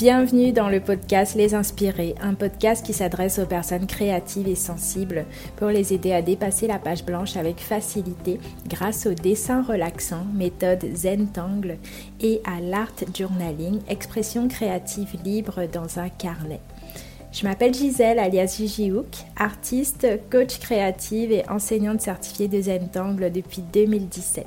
Bienvenue dans le podcast Les Inspirés, un podcast qui s'adresse aux personnes créatives et sensibles pour les aider à dépasser la page blanche avec facilité grâce au dessin relaxant, méthode Zentangle et à l'art journaling, expression créative libre dans un carnet. Je m'appelle Gisèle alias Gigi Hook, artiste, coach créative et enseignante certifiée de Zentangle depuis 2017.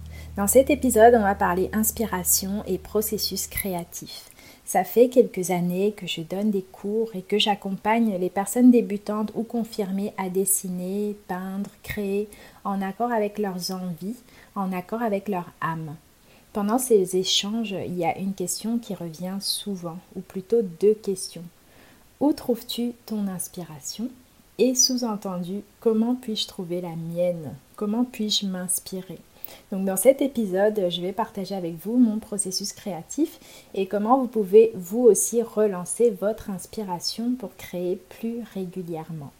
Dans cet épisode, on va parler inspiration et processus créatif. Ça fait quelques années que je donne des cours et que j'accompagne les personnes débutantes ou confirmées à dessiner, peindre, créer en accord avec leurs envies, en accord avec leur âme. Pendant ces échanges, il y a une question qui revient souvent, ou plutôt deux questions. Où trouves-tu ton inspiration? Et sous-entendu, comment puis-je trouver la mienne? Comment puis-je m'inspirer? Donc dans cet épisode, je vais partager avec vous mon processus créatif et comment vous pouvez vous aussi relancer votre inspiration pour créer plus régulièrement.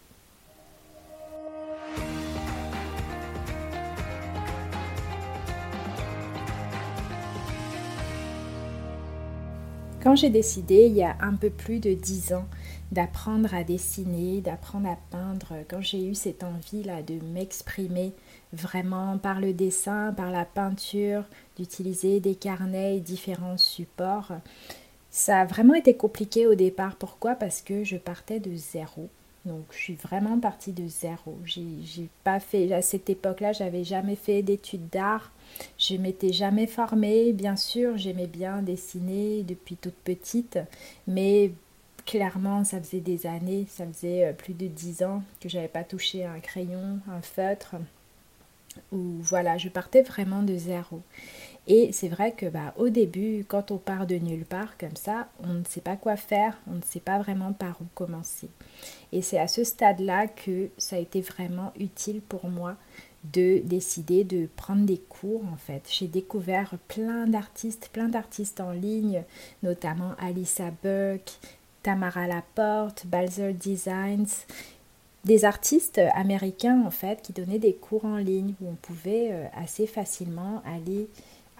Quand j'ai décidé, il y a un peu plus de dix ans, d'apprendre à dessiner, d'apprendre à peindre, quand j'ai eu cette envie-là de m'exprimer vraiment par le dessin, par la peinture, d'utiliser des carnets et différents supports, ça a vraiment été compliqué au départ. Pourquoi? Parce que je partais de zéro. Donc je suis vraiment partie de zéro. J'ai pas fait à cette époque-là, j'avais jamais fait d'études d'art. Je m'étais jamais formée. Bien sûr, j'aimais bien dessiner depuis toute petite, mais clairement, ça faisait des années, ça faisait euh, plus de dix ans que j'avais pas touché un crayon, un feutre. Ou voilà, je partais vraiment de zéro. Et c'est vrai que bah, au début, quand on part de nulle part comme ça, on ne sait pas quoi faire, on ne sait pas vraiment par où commencer. Et c'est à ce stade-là que ça a été vraiment utile pour moi de décider de prendre des cours en fait. J'ai découvert plein d'artistes, plein d'artistes en ligne, notamment Alissa Buck, Tamara Laporte, Balzer Designs, des artistes américains en fait qui donnaient des cours en ligne où on pouvait euh, assez facilement aller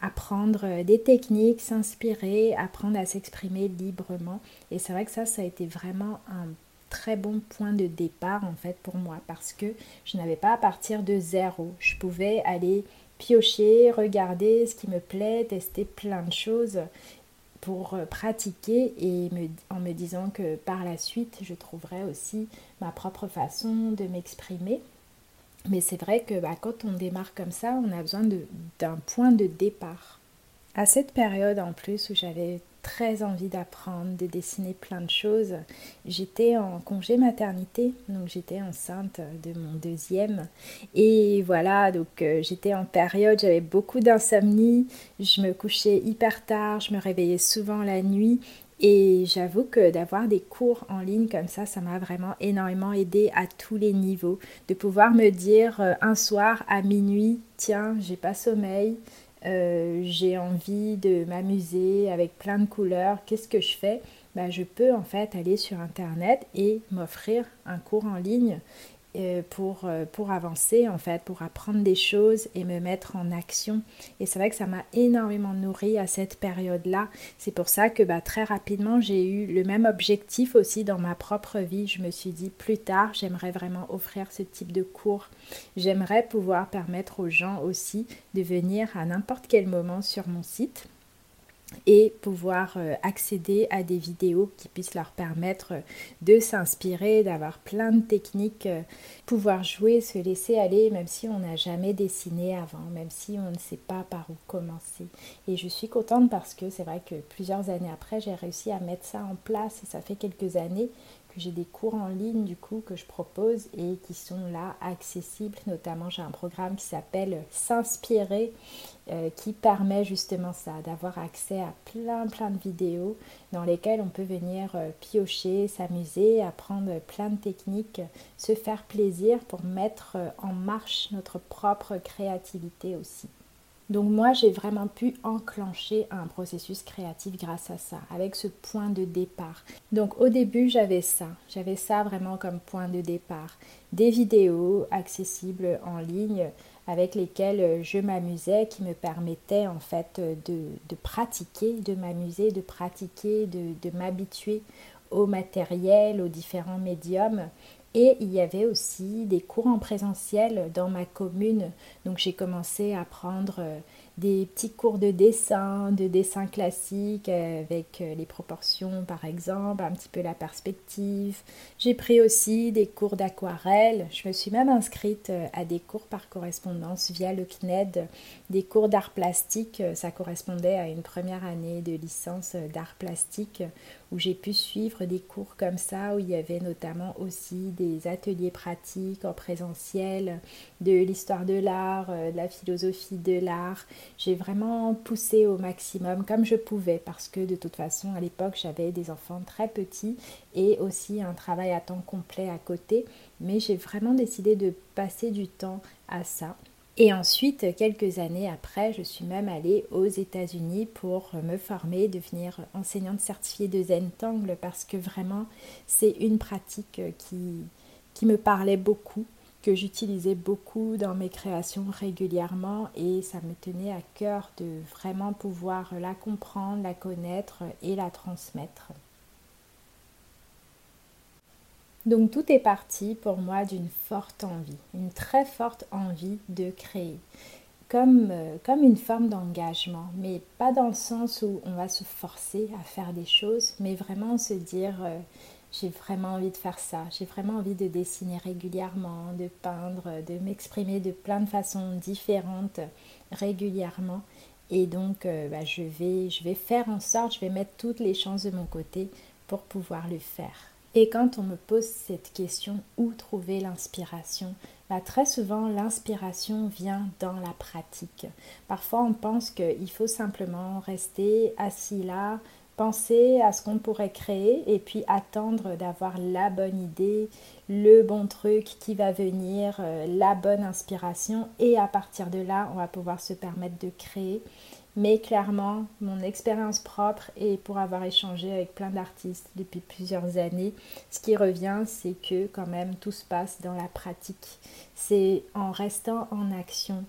apprendre euh, des techniques, s'inspirer, apprendre à s'exprimer librement. Et c'est vrai que ça, ça a été vraiment un très bon point de départ en fait pour moi parce que je n'avais pas à partir de zéro. Je pouvais aller piocher, regarder ce qui me plaît, tester plein de choses pour euh, pratiquer et en me disant que par la suite je trouverai aussi ma propre façon de m'exprimer. Mais c'est vrai que bah, quand on démarre comme ça, on a besoin d'un point de départ. À cette période en plus où j'avais très envie d'apprendre, de dessiner plein de choses. J'étais en congé maternité, donc j'étais enceinte de mon deuxième. Et voilà, donc euh, j'étais en période, j'avais beaucoup d'insomnie, je me couchais hyper tard, je me réveillais souvent la nuit. Et j'avoue que d'avoir des cours en ligne comme ça, ça m'a vraiment énormément aidé à tous les niveaux. De pouvoir me dire euh, un soir à minuit, tiens, j'ai pas sommeil, euh, j'ai envie de m'amuser avec plein de couleurs, qu'est-ce que je fais? Bah, Je peux en fait aller sur Internet et m'offrir un cours en ligne pour, euh, pour avancer en fait, pour apprendre des choses et me mettre en action. Et c'est vrai que ça m'a énormément nourri à cette période-là. C'est pour ça que bah, très rapidement j'ai eu le même objectif aussi dans ma propre vie. Je me suis dit plus tard j'aimerais vraiment offrir ce type de cours. J'aimerais pouvoir permettre aux gens aussi de venir à n'importe quel moment sur mon site et pouvoir euh, accéder à des vidéos qui puissent leur permettre de s'inspirer, d'avoir plein de techniques, euh, pouvoir jouer, se laisser aller, même si on n'a jamais dessiné avant, même si on ne sait pas par où commencer. Et je suis contente parce que c'est vrai que plusieurs années après, j'ai réussi à mettre ça en place et ça fait quelques années que j'ai des cours en ligne du coup que je propose et qui sont là accessibles. Notamment j'ai un programme qui s'appelle S'inspirer euh, qui permet justement ça, d'avoir accès à plein plein de vidéos dans lesquelles on peut venir euh, piocher, s'amuser, apprendre plein de techniques, se faire plaisir pour mettre euh, en marche notre propre créativité aussi. Donc moi, j'ai vraiment pu enclencher un processus créatif grâce à ça, avec ce point de départ. Donc au début, j'avais ça. J'avais ça vraiment comme point de départ. Des vidéos accessibles en ligne avec lesquelles je m'amusais, qui me permettaient en fait de, pratiquer, de m'amuser, de pratiquer, de, m'habituer au matériel, aux différents médiums et il y avait aussi des cours en présentiel dans ma commune. Donc j'ai commencé à prendre euh, des petits cours de dessin, de dessin classique avec euh, les proportions par exemple, un petit peu la perspective. J'ai pris aussi des cours d'aquarelle. Je me suis même inscrite euh, à des cours par correspondance via le CNED, des cours d'art plastique. Ça correspondait à une première année de licence d'art plastique où j'ai pu suivre des cours comme ça, où il y avait notamment aussi ateliers pratiques en présentiel, de l'histoire de l'art, euh, de la philosophie de l'art. J'ai vraiment poussé au maximum comme je pouvais, parce que de toute façon, à l'époque, j'avais des enfants très petits et aussi un travail à temps complet à côté, mais j'ai vraiment décidé de passer du temps à ça. Et ensuite, quelques années après, je suis même allée aux États-Unis pour me former, devenir enseignante certifiée de Zentangle parce que vraiment, c'est une pratique qui, qui me parlait beaucoup, que j'utilisais beaucoup dans mes créations régulièrement et ça me tenait à cœur de vraiment pouvoir la comprendre, la connaître et la transmettre. Donc tout est parti pour moi d'une forte envie, une très forte envie de créer, comme, euh, comme une forme d'engagement, mais pas dans le sens où on va se forcer à faire des choses, mais vraiment se dire euh, j'ai vraiment envie de faire ça, j'ai vraiment envie de dessiner régulièrement, de peindre, de m'exprimer de plein de façons différentes régulièrement. Et donc euh, bah, je, vais, je vais faire en sorte, je vais mettre toutes les chances de mon côté pour pouvoir le faire. Et quand on me pose cette question, où trouver l'inspiration? Bah, Très souvent, l'inspiration vient dans la pratique. Parfois, on pense qu'il faut simplement rester assis là, penser à ce qu'on pourrait créer et puis attendre d'avoir la bonne idée, le bon truc qui va venir, euh, la bonne inspiration. Et à partir de là, on va pouvoir se permettre de créer mais clairement, mon expérience propre et pour avoir échangé avec plein d'artistes depuis plusieurs années, ce qui revient, c'est que quand même tout se passe dans la pratique. C'est en restant en action,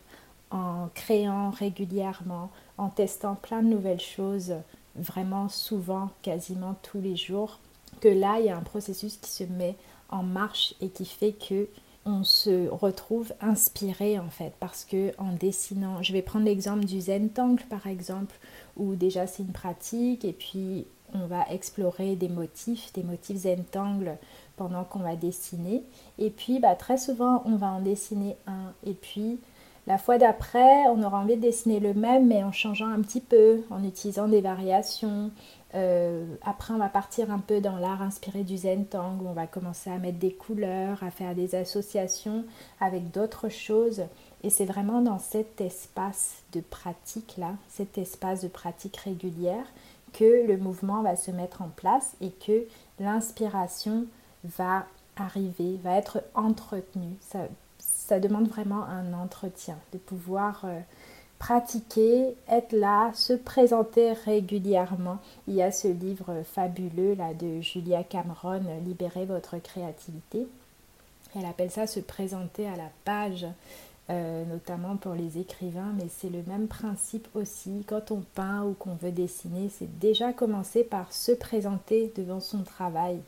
en créant régulièrement, en testant plein de nouvelles choses, vraiment souvent, quasiment tous les jours, que là, il y a un processus qui se met en marche et qui fait que on se retrouve inspiré en fait parce que en dessinant, je vais prendre l'exemple du Zentangle par exemple où déjà c'est une pratique et puis on va explorer des motifs, des motifs Zentangle pendant qu'on va dessiner. Et puis bah, très souvent on va en dessiner un et puis la fois d'après on aura envie de dessiner le même mais en changeant un petit peu, en utilisant des variations, euh, après, on va partir un peu dans l'art inspiré du Zentang, où on va commencer à mettre des couleurs, à faire des associations avec d'autres choses. Et c'est vraiment dans cet espace de pratique-là, cet espace de pratique régulière, que le mouvement va se mettre en place et que l'inspiration va arriver, va être entretenue. Ça demande vraiment un entretien, de pouvoir... Euh, pratiquer, être là, se présenter régulièrement. Il y a ce livre fabuleux là de Julia Cameron, Libérez votre créativité. Elle appelle ça se présenter à la page, euh, notamment pour les écrivains, mais c'est le même principe aussi. Quand on peint ou qu'on veut dessiner, c'est déjà commencer par se présenter devant son travail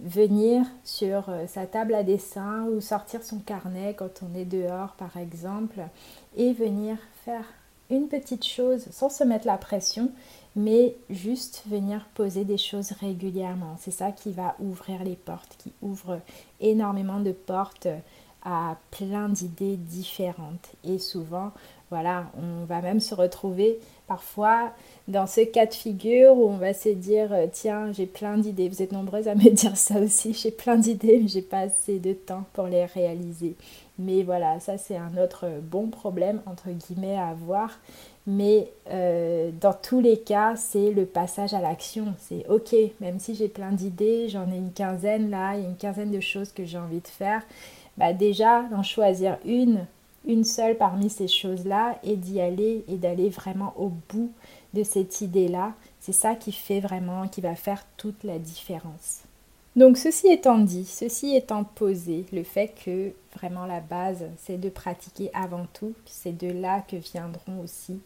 venir sur euh, sa table à dessin ou sortir son carnet quand on est dehors par exemple et venir faire une petite chose sans se mettre la pression mais juste venir poser des choses régulièrement. C'est ça qui va ouvrir les portes, qui ouvre énormément de portes à plein d'idées différentes. Et souvent, Voilà, on va même se retrouver parfois dans ce cas de figure où on va se dire euh, tiens, j'ai plein d'idées. Vous êtes nombreuses à me dire ça aussi. J'ai plein d'idées, mais j'ai pas assez de temps pour les réaliser. Mais voilà, ça c'est un autre bon problème entre guillemets à avoir. Mais euh, dans tous les cas, c'est le passage à l'action. C'est ok, même si j'ai plein d'idées, j'en ai une quinzaine là, il y a une quinzaine de choses que j'ai envie de faire. Bah déjà, d'en choisir une, une seule parmi ces choses-là et d'y aller et d'aller vraiment au bout de cette idée-là, c'est ça qui fait vraiment, qui va faire toute la différence. Donc ceci étant dit, ceci étant posé, le fait que vraiment la base, c'est de pratiquer avant tout, c'est de là que viendront aussi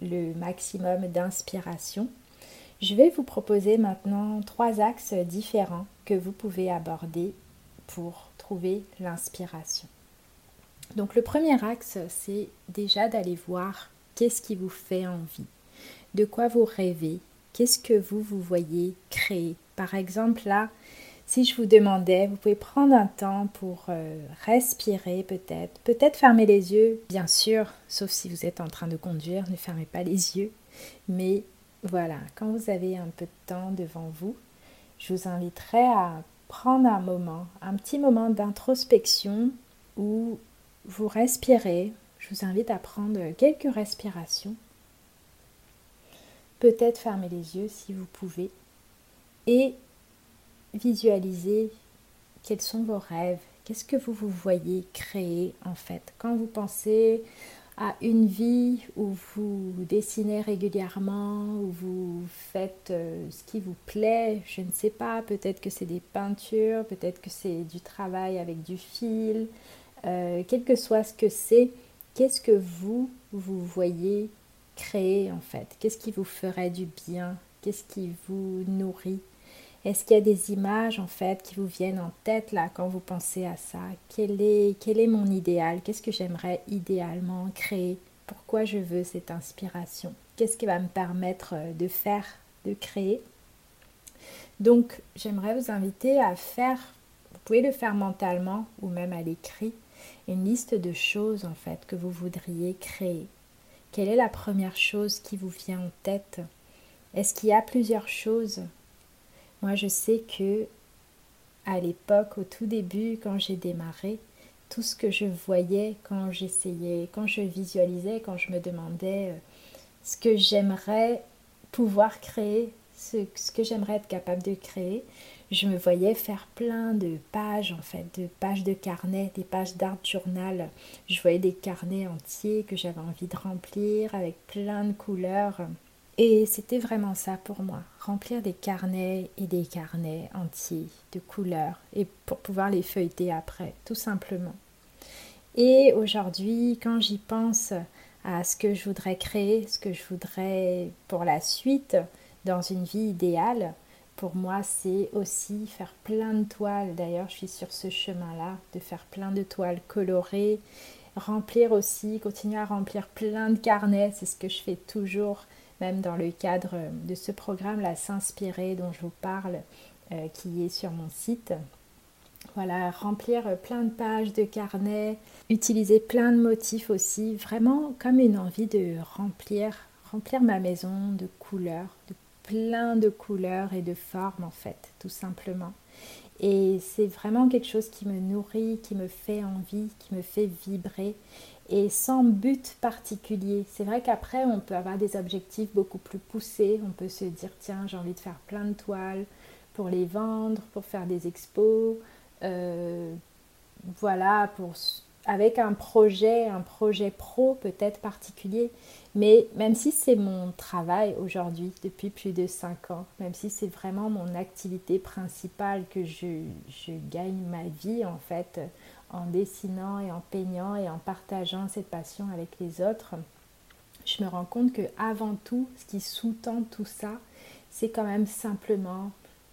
le maximum d'inspiration. Je vais vous proposer maintenant trois axes différents que vous pouvez aborder pour trouver l'inspiration. Donc le premier axe, c'est déjà d'aller voir qu'est-ce qui vous fait envie, de quoi vous rêvez, qu'est-ce que vous vous voyez créer? Par exemple là, si je vous demandais, vous pouvez prendre un temps pour euh, respirer peut-être, peut-être fermer les yeux, bien sûr, sauf si vous êtes en train de conduire, ne fermez pas les yeux. Mais voilà, quand vous avez un peu de temps devant vous, je vous inviterai à prendre un moment, un petit moment d'introspection où vous respirez. Je vous invite à prendre quelques respirations. Peut-être fermer les yeux si vous pouvez. Et visualiser quels sont vos rêves, qu'est-ce que vous vous voyez créer en fait? Quand vous pensez à une vie où vous dessinez régulièrement, où vous faites euh, ce qui vous plaît, je ne sais pas, peut-être que c'est des peintures, peut-être que c'est du travail avec du fil, euh, quel que soit ce que c'est, qu'est-ce que vous, vous voyez créer en fait? Qu'est-ce qui vous ferait du bien? Qu'est-ce qui vous nourrit? Est-ce qu'il y a des images en fait qui vous viennent en tête là quand vous pensez à ça? Quel est, mon idéal? Qu'est-ce que j'aimerais idéalement créer? Pourquoi je veux cette inspiration? Qu'est-ce qui va me permettre euh, de faire, de créer? Donc j'aimerais vous inviter à faire, vous pouvez le faire mentalement ou même à l'écrit, une liste de choses en fait que vous voudriez créer. Quelle est la première chose qui vous vient en tête? Est-ce qu'il y a plusieurs choses? Moi, je sais que à l'époque, au tout début, quand j'ai démarré, tout ce que je voyais quand j'essayais, quand je visualisais, quand je me demandais euh, ce que j'aimerais pouvoir créer, ce, que j'aimerais être capable de créer, je me voyais faire plein de pages en fait, de pages de carnet, des pages d'art journal. Je voyais des carnets entiers que j'avais envie de remplir avec plein de couleurs. Et c'était vraiment ça pour moi, remplir des carnets et des carnets entiers de couleurs et pour pouvoir les feuilleter après, tout simplement. Et aujourd'hui, quand j'y pense à ce que je voudrais créer, ce que je voudrais pour la suite dans une vie idéale, pour moi, c'est aussi faire plein de toiles. D'ailleurs, je suis sur ce chemin-là, de faire plein de toiles colorées, remplir aussi, continuer à remplir plein de carnets, c'est ce que je fais toujours même dans le cadre de ce programme, la S'inspirer dont je vous parle, euh, qui est sur mon site. Voilà, remplir plein de pages de carnet, utiliser plein de motifs aussi, vraiment comme une envie de remplir, remplir ma maison de couleurs, de plein de couleurs et de formes en fait, tout simplement. Et c'est vraiment quelque chose qui me nourrit, qui me fait envie, qui me fait vibrer et sans but particulier. C'est vrai qu'après, on peut avoir des objectifs beaucoup plus poussés. On peut se dire, tiens, j'ai envie de faire plein de toiles pour les vendre, pour faire des expos. Euh, voilà, pour, avec un projet, un projet pro peut-être particulier. Mais même si c'est mon travail aujourd'hui, depuis plus de 5 ans, même si c'est vraiment mon activité principale que je, je gagne ma vie en fait, en dessinant et en peignant et en partageant cette passion avec les autres, je me rends compte que avant tout, ce qui sous-tend tout ça, c'est quand même simplement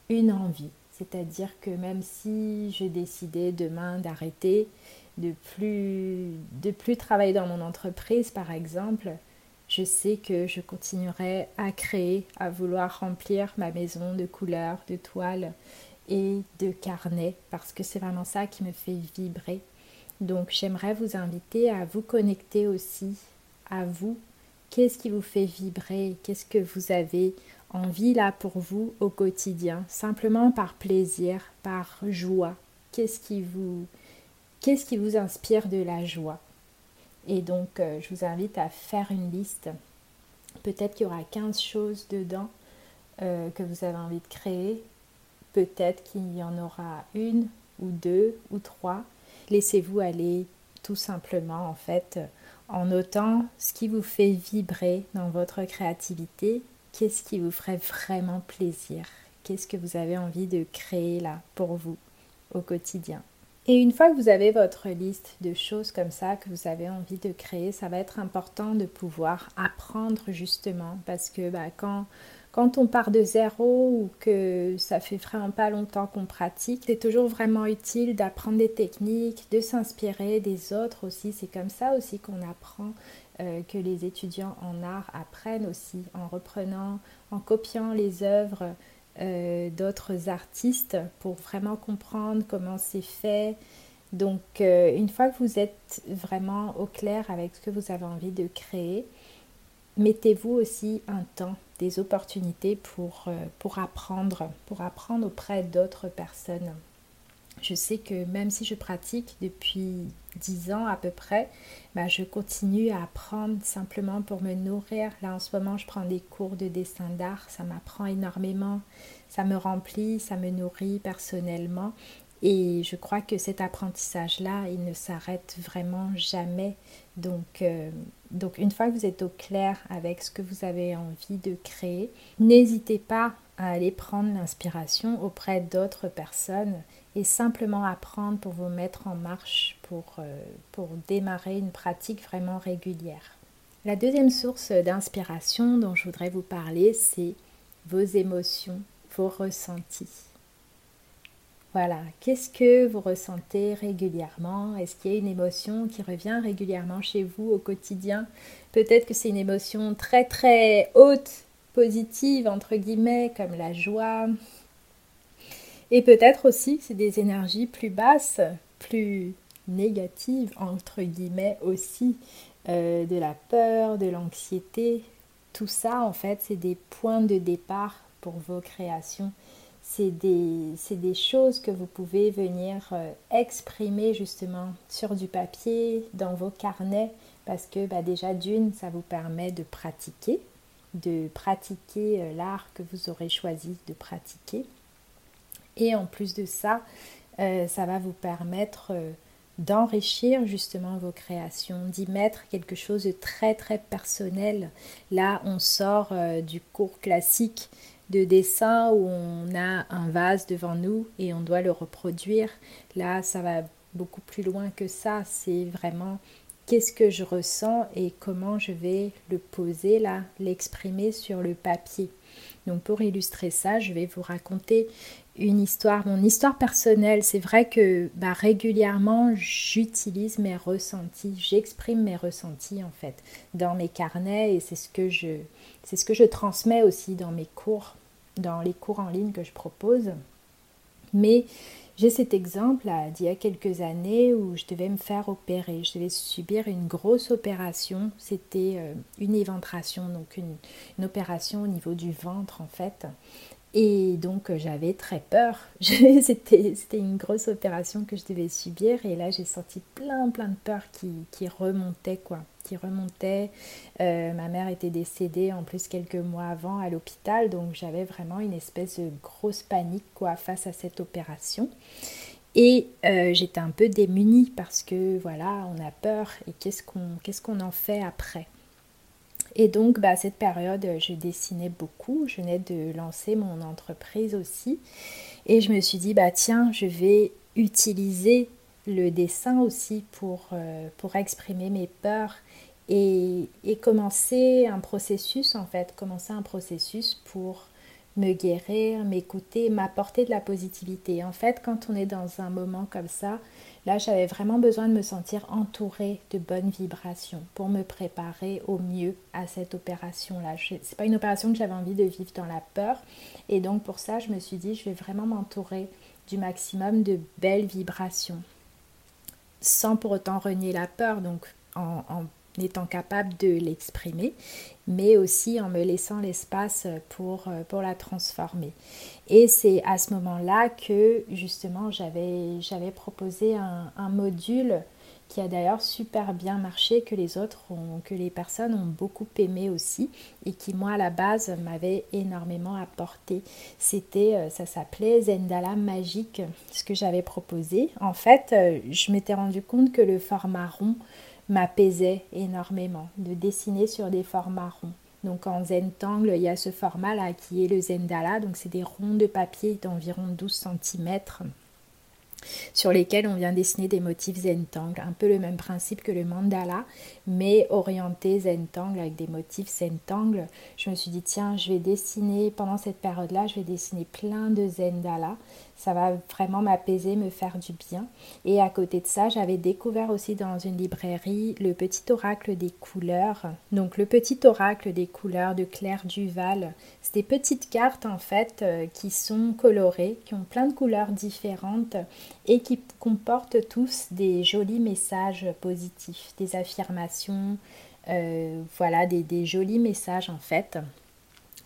une envie. C'est-à-dire que même si je décidais demain d'arrêter, de plus, de plus travailler dans mon entreprise par exemple, je sais que je continuerai à créer, à vouloir remplir ma maison de couleurs, de toiles et de carnet parce que c'est vraiment ça qui me fait vibrer. Donc j'aimerais vous inviter à vous connecter aussi à vous. Qu'est-ce qui vous fait vibrer? Qu'est-ce que vous avez envie là pour vous au quotidien? Simplement par plaisir, par joie. Qu'est-ce qui vous qu'est-ce qui vous inspire de la joie? Et donc euh, je vous invite à faire une liste. Peut-être qu'il y aura 15 choses dedans euh, que vous avez envie de créer. Peut-être qu'il y en aura une ou deux ou trois. Laissez-vous aller tout simplement en fait en notant ce qui vous fait vibrer dans votre créativité, qu'est-ce qui vous ferait vraiment plaisir, qu'est-ce que vous avez envie de créer là pour vous au quotidien? Et une fois que vous avez votre liste de choses comme ça que vous avez envie de créer, ça va être important de pouvoir apprendre justement parce que bah, quand on part de zéro ou que ça fait vraiment pas longtemps qu'on pratique, c'est toujours vraiment utile d'apprendre des techniques, de s'inspirer des autres aussi. C'est comme ça aussi qu'on apprend, euh, que les étudiants en art apprennent aussi, en reprenant, en copiant les œuvres euh, d'autres artistes pour vraiment comprendre comment c'est fait. Donc euh, une fois que vous êtes vraiment au clair avec ce que vous avez envie de créer, mettez-vous aussi un temps, des opportunités pour, euh, pour apprendre, pour apprendre auprès d'autres personnes. Je sais que même si je pratique depuis 10 ans à peu près, bah, je continue à apprendre simplement pour me nourrir. Là en ce moment, je prends des cours de dessin d'art, ça m'apprend énormément, ça me remplit, ça me nourrit personnellement. Et je crois que cet apprentissage-là, il ne s'arrête vraiment jamais. Donc, euh, donc, une fois que vous êtes au clair avec ce que vous avez envie de créer, n'hésitez pas aller prendre l'inspiration auprès d'autres personnes et simplement apprendre pour vous mettre en marche, pour, euh, pour démarrer une pratique vraiment régulière. La deuxième source d'inspiration dont je voudrais vous parler, c'est vos émotions, vos ressentis. Voilà, qu'est-ce que vous ressentez régulièrement? Est-ce qu'il y a une émotion qui revient régulièrement chez vous au quotidien? Peut-être que c'est une émotion très très haute, positive, entre guillemets, comme la joie. Et peut-être aussi c'est des énergies plus basses, plus négatives, entre guillemets aussi, euh, de la peur, de l'anxiété. Tout ça, en fait, c'est des points de départ pour vos créations c'est des, des, choses que vous pouvez venir euh, exprimer justement sur du papier, dans vos carnets, parce que bah, déjà d'une, ça vous permet de pratiquer, de pratiquer euh, l'art que vous aurez choisi de pratiquer. Et en plus de ça, euh, ça va vous permettre d'enrichir justement vos créations, d'y mettre quelque chose de très très personnel. Là, on sort du cours classique de dessin où on a un vase devant nous et on doit le reproduire. Là, ça va beaucoup plus loin que ça. C'est vraiment qu'est-ce que je ressens et comment je vais le poser là, l'exprimer sur le papier. Donc pour illustrer ça, je vais vous raconter une histoire, mon histoire personnelle. C'est vrai que bah, régulièrement, j'utilise mes ressentis, j'exprime mes ressentis en fait dans mes carnets et c'est ce que je, c'est ce que je transmets aussi dans mes cours dans les cours en ligne que je propose. Mais j'ai cet exemple d'il y a quelques années où je devais me faire opérer. Je devais subir une grosse opération. C'était euh, une éventration, donc une, une, opération au niveau du ventre en fait. Et donc euh, j'avais très peur. C'était une grosse opération que je devais subir et là j'ai senti plein plein de peur qui, qui remontait quoi, qui remontait. Euh, ma mère était décédée en plus quelques mois avant à l'hôpital donc j'avais vraiment une espèce de grosse panique quoi face à cette opération. Et euh, j'étais un peu démunie parce que voilà, on a peur et qu'est-ce qu'on qu'est-ce qu'on en fait après? Et donc, bah, cette période, je dessinais beaucoup. Je venais de lancer mon entreprise aussi. Et je me suis dit, bah, tiens, je vais utiliser le dessin aussi pour, euh, pour exprimer mes peurs et, et, commencer un processus, en fait, commencer un processus pour me guérir, m'écouter, m'apporter de la positivité. En fait, quand on est dans un moment comme ça, Là, j'avais vraiment besoin de me sentir entourée de bonnes vibrations pour me préparer au mieux à cette opération-là. Ce n'est pas une opération que j'avais envie de vivre dans la peur. Et donc, pour ça, je me suis dit, je vais vraiment m'entourer du maximum de belles vibrations sans pour autant renier la peur. Donc, en, étant capable de l'exprimer, mais aussi en me laissant l'espace pour, euh, pour la transformer. Et c'est à ce moment-là que justement j'avais, proposé un, un module qui a d'ailleurs super bien marché, que les autres ont, que les personnes ont beaucoup aimé aussi et qui moi à la base m'avait énormément apporté. C'était, euh, ça s'appelait Zendala Magique, ce que j'avais proposé. En fait, euh, je m'étais rendu compte que le format rond m'apaisait énormément, de dessiner sur des formats ronds. Donc en Zentangle, il y a ce format là qui est le Zendala, donc c'est des ronds de papier d'environ 12 cm sur lesquels on vient dessiner des motifs Zentangle, un peu le même principe que le mandala, mais orienté Zentangle avec des motifs Zentangle. Je me suis dit, tiens, je vais dessiner, pendant cette période-là, je vais dessiner plein de Zendala ça va vraiment m'apaiser, me faire du bien. Et à côté de ça, j'avais découvert aussi dans une librairie le petit oracle des couleurs. Donc le petit oracle des couleurs de Claire Duval. C'est des petites cartes en fait euh, qui sont colorées, qui ont plein de couleurs différentes et qui comportent tous des jolis messages positifs, des affirmations, euh, voilà, des, jolis messages en fait.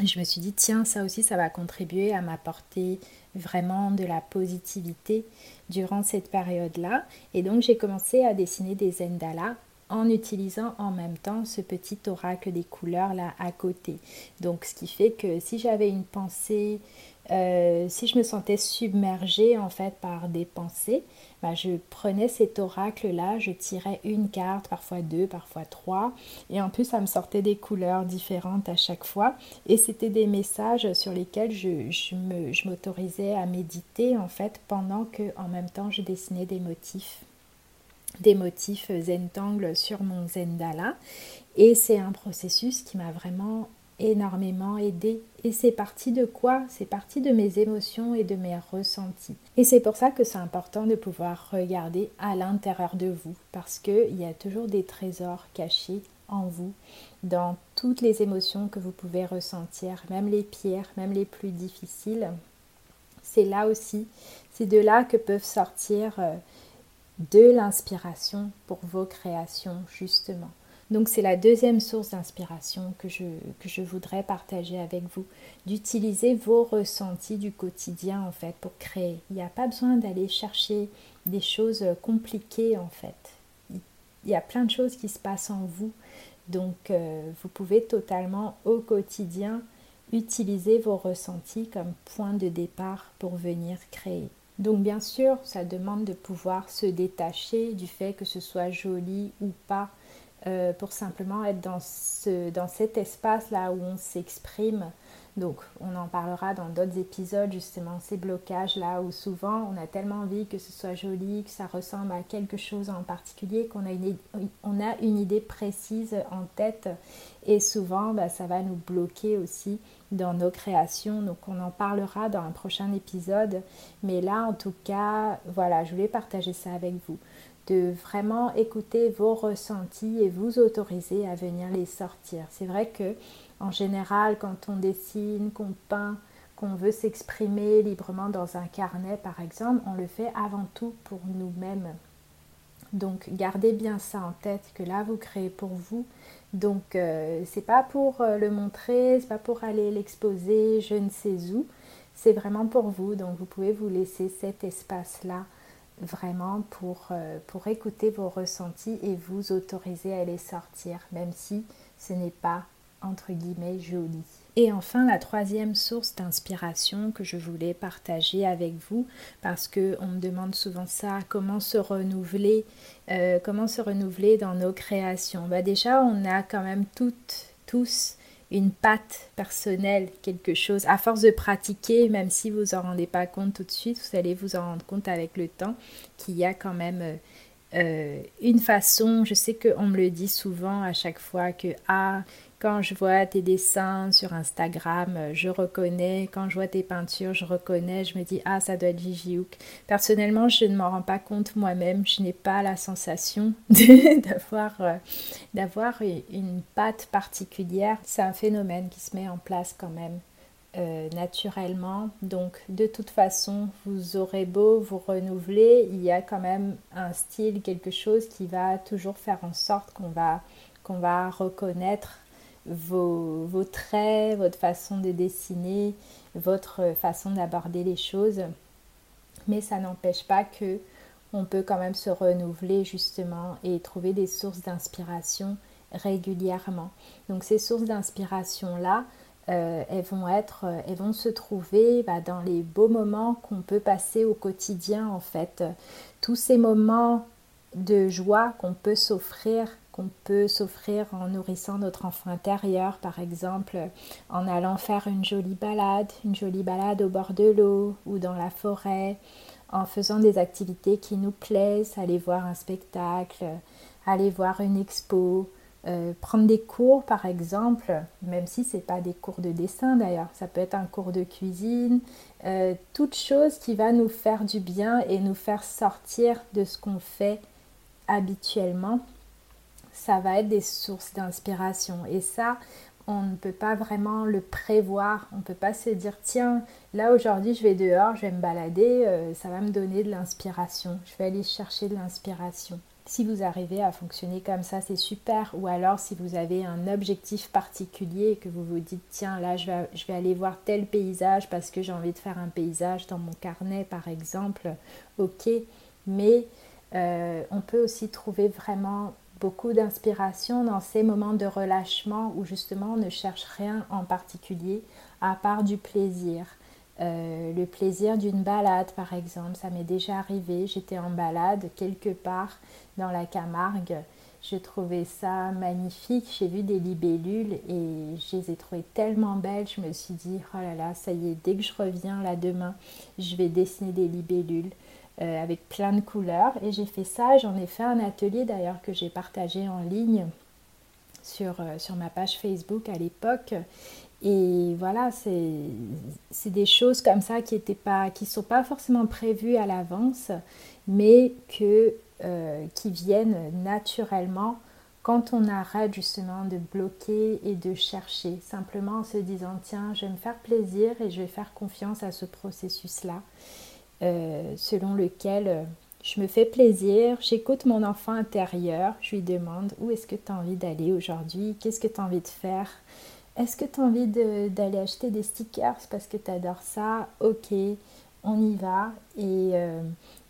Je me suis dit, tiens, ça aussi, ça va contribuer à m'apporter vraiment de la positivité durant cette période-là. Et donc j'ai commencé à dessiner des zendalas en utilisant en même temps ce petit oracle des couleurs là à côté. Donc ce qui fait que si j'avais une pensée, euh, si je me sentais submergée en fait par des pensées, bah, je prenais cet oracle-là, je tirais une carte, parfois deux, parfois trois, et en plus ça me sortait des couleurs différentes à chaque fois, et c'était des messages sur lesquels je, m'autorisais à méditer en fait pendant que en même temps je dessinais des motifs des motifs Zentangle sur mon Zendala et c'est un processus qui m'a vraiment énormément aidé. Et c'est parti de quoi? C'est parti de mes émotions et de mes ressentis. Et c'est pour ça que c'est important de pouvoir regarder à l'intérieur de vous, parce qu'il y a toujours des trésors cachés en vous, dans toutes les émotions que vous pouvez ressentir, même les pires, même les plus difficiles. C'est là aussi, c'est de là que peuvent sortir euh, de l'inspiration pour vos créations, justement. Donc c'est la deuxième source d'inspiration que je, voudrais partager avec vous, d'utiliser vos ressentis du quotidien en fait pour créer. Il n'y a pas besoin d'aller chercher des choses compliquées en fait. Il y a plein de choses qui se passent en vous. Donc euh, vous pouvez totalement au quotidien utiliser vos ressentis comme point de départ pour venir créer. Donc bien sûr, ça demande de pouvoir se détacher du fait que ce soit joli ou pas euh, pour simplement être dans, ce, dans cet espace-là où on s'exprime. Donc, on en parlera dans d'autres épisodes, justement, ces blocages-là où souvent on a tellement envie que ce soit joli, que ça ressemble à quelque chose en particulier, qu'on a une, on a une idée précise en tête et souvent bah, ça va nous bloquer aussi dans nos créations. Donc, on en parlera dans un prochain épisode. Mais là, en tout cas, voilà, je voulais partager ça avec vous de vraiment écouter vos ressentis et vous autoriser à venir les sortir. C'est vrai que en général, quand on dessine, qu'on peint, qu'on veut s'exprimer librement dans un carnet par exemple, on le fait avant tout pour nous-mêmes. Donc gardez bien ça en tête que là vous créez pour vous. Donc euh, c'est pas pour euh, le montrer, c'est pas pour aller l'exposer, je ne sais où. C'est vraiment pour vous. Donc vous pouvez vous laisser cet espace là vraiment pour, euh, pour écouter vos ressentis et vous autoriser à les sortir, même si ce n'est pas entre guillemets joli. Et enfin, la troisième source d'inspiration que je voulais partager avec vous, parce que on me demande souvent ça, comment se renouveler, euh, comment se renouveler dans nos créations. Bah déjà, on a quand même toutes, tous une patte personnelle, quelque chose. À force de pratiquer, même si vous en rendez pas compte tout de suite, vous allez vous en rendre compte avec le temps qu'il y a quand même euh, euh, une façon. Je sais qu'on me le dit souvent à chaque fois que ah quand je vois tes dessins sur Instagram, euh, je reconnais. Quand je vois tes peintures, je reconnais. Je me dis, ah, ça doit être Gigi. Personnellement, je ne m'en rends pas compte moi-même. Je n'ai pas la sensation d'avoir, euh, une patte particulière. C'est un phénomène qui se met en place quand même. Euh, naturellement. Donc de toute façon, vous aurez beau vous renouveler, il y a quand même un style, quelque chose qui va toujours faire en sorte qu'on va qu'on va reconnaître vos, traits, votre façon de dessiner, votre façon d'aborder les choses. Mais ça n'empêche pas que on peut quand même se renouveler justement et trouver des sources d'inspiration régulièrement. Donc ces sources d'inspiration là, euh, elles vont être, euh, elles vont se trouver bah, dans les beaux moments qu'on peut passer au quotidien en fait. Tous ces moments de joie qu'on peut s'offrir, qu'on peut s'offrir en nourrissant notre enfant intérieur, par exemple, en allant faire une jolie balade, une jolie balade au bord de l'eau ou dans la forêt, en faisant des activités qui nous plaisent, aller voir un spectacle, aller voir une expo, euh, prendre des cours par exemple, même si ce n'est pas des cours de dessin d'ailleurs, ça peut être un cours de cuisine, euh, toute chose qui va nous faire du bien et nous faire sortir de ce qu'on fait habituellement, ça va être des sources d'inspiration. Et ça, on ne peut pas vraiment le prévoir. On ne peut pas se dire, tiens, là aujourd'hui je vais dehors, je vais me balader, euh, ça va me donner de l'inspiration. Je vais aller chercher de l'inspiration. Si vous arrivez à fonctionner comme ça, c'est super. Ou alors si vous avez un objectif particulier et que vous vous dites, tiens, là, je vais, je vais aller voir tel paysage parce que j'ai envie de faire un paysage dans mon carnet, par exemple, ok. Mais euh, on peut aussi trouver vraiment beaucoup d'inspiration dans ces moments de relâchement où justement on ne cherche rien en particulier à part du plaisir. Euh, le plaisir d'une balade par exemple, ça m'est déjà arrivé, j'étais en balade quelque part dans la Camargue, je trouvais ça magnifique, j'ai vu des libellules et je les ai trouvées tellement belles, je me suis dit oh là là, ça y est, dès que je reviens là demain, je vais dessiner des libellules. Euh, avec plein de couleurs. Et j'ai fait ça, j'en ai fait un atelier d'ailleurs que j'ai partagé en ligne sur, euh, sur ma page Facebook à l'époque. Et voilà, c'est des choses comme ça qui ne pas, qui sont pas forcément prévues à l'avance, mais que, euh, qui viennent naturellement quand on arrête justement de bloquer et de chercher, simplement en se disant tiens, je vais me faire plaisir et je vais faire confiance à ce processus-là. Euh, selon lequel euh, je me fais plaisir, j'écoute mon enfant intérieur, je lui demande où est-ce que tu as envie d'aller aujourd'hui, qu'est-ce que tu as envie de faire, est-ce que tu as envie d'aller acheter des stickers parce que tu adores ça, ok, on y va et, euh,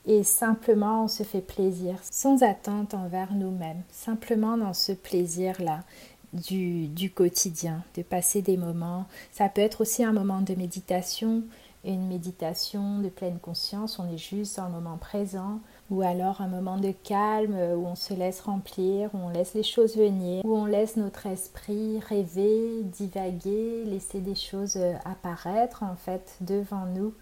et simplement on se fait plaisir sans attente envers nous-mêmes, simplement dans ce plaisir-là. Du, du quotidien, de passer des moments. Ça peut être aussi un moment de méditation, une méditation de pleine conscience, on est juste dans le moment présent, ou alors un moment de calme où on se laisse remplir, où on laisse les choses venir, où on laisse notre esprit rêver, divaguer, laisser des choses apparaître en fait devant nous.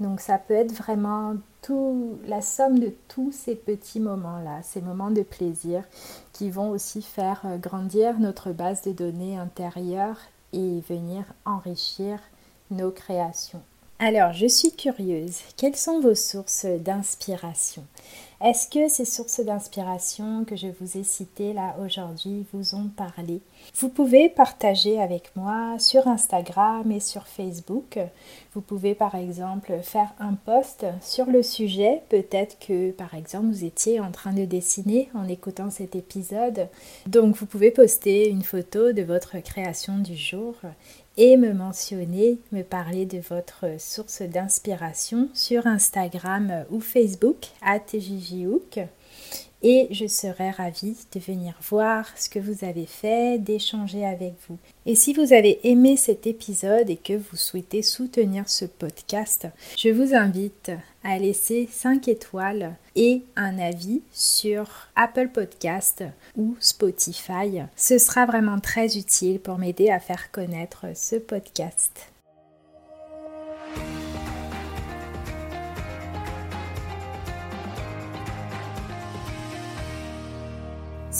Donc ça peut être vraiment tout, la somme de tous ces petits moments-là, ces moments de plaisir qui vont aussi faire grandir notre base de données intérieure et venir enrichir nos créations. Alors, je suis curieuse. Quelles sont vos sources d'inspiration? Est-ce que ces sources d'inspiration que je vous ai citées là aujourd'hui vous ont parlé? Vous pouvez partager avec moi sur Instagram et sur Facebook. Vous pouvez par exemple faire un post sur le sujet. Peut-être que par exemple vous étiez en train de dessiner en écoutant cet épisode. Donc vous pouvez poster une photo de votre création du jour et me mentionner, me parler de votre source d'inspiration sur Instagram ou Facebook à TJJHook et je serai ravie de venir voir ce que vous avez fait, d'échanger avec vous. Et si vous avez aimé cet épisode et que vous souhaitez soutenir ce podcast, je vous invite à laisser 5 étoiles et un avis sur Apple Podcast ou Spotify. Ce sera vraiment très utile pour m'aider à faire connaître ce podcast.